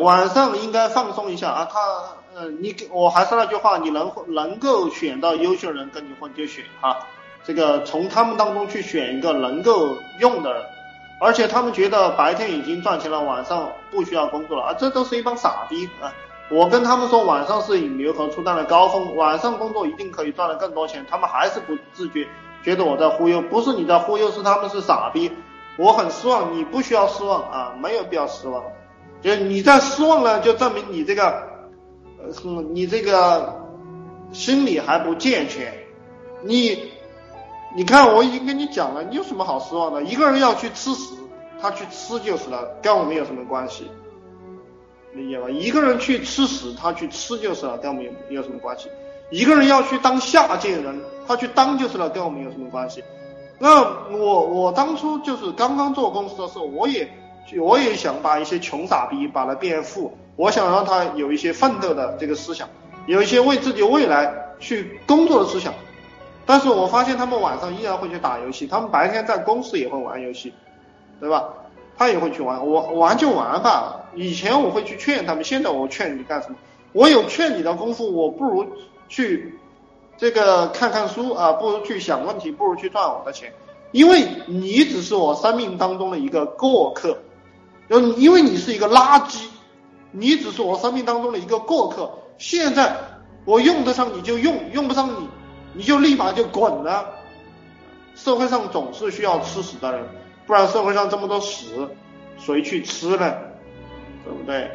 晚上应该放松一下啊。他，呃，你给我还是那句话，你能能够选到优秀人跟你混就选哈。这个从他们当中去选一个能够用的人，而且他们觉得白天已经赚钱了，晚上不需要工作了啊，这都是一帮傻逼啊！我跟他们说晚上是引流和出单的高峰，晚上工作一定可以赚得更多钱，他们还是不自觉，觉得我在忽悠，不是你在忽悠，是他们是傻逼。我很失望，你不需要失望啊，没有必要失望。就你在失望了，就证明你这个，呃，你这个心理还不健全。你，你看我已经跟你讲了，你有什么好失望的？一个人要去吃屎，他去吃就是了，跟我们有什么关系？理解吧？一个人去吃屎，他去吃就是了，跟我们有有什么关系？一个人要去当下贱人，他去当就是了，跟我们有什么关系？那我我当初就是刚刚做公司的时候，我也我也想把一些穷傻逼把他变富，我想让他有一些奋斗的这个思想，有一些为自己未来去工作的思想。但是我发现他们晚上依然会去打游戏，他们白天在公司也会玩游戏，对吧？他也会去玩，我玩就玩吧。以前我会去劝他们，现在我劝你干什么？我有劝你的功夫，我不如去。这个看看书啊，不如去想问题，不如去赚我的钱，因为你只是我生命当中的一个过客，就因为你是一个垃圾，你只是我生命当中的一个过客。现在我用得上你就用，用不上你你就立马就滚了。社会上总是需要吃屎的人，不然社会上这么多屎，谁去吃呢？对不对？